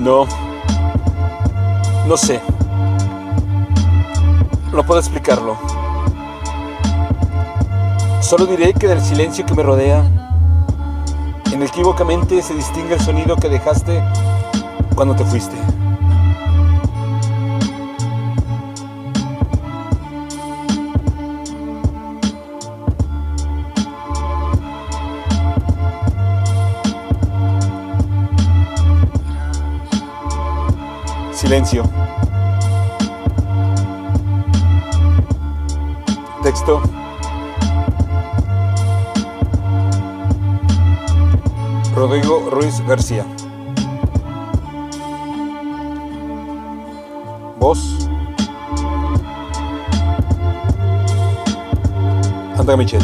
No. No sé. No puedo explicarlo. Solo diré que del silencio que me rodea, inequívocamente se distingue el sonido que dejaste cuando te fuiste. Silencio. Texto. Rodrigo Ruiz García. Voz. Andrea Michel.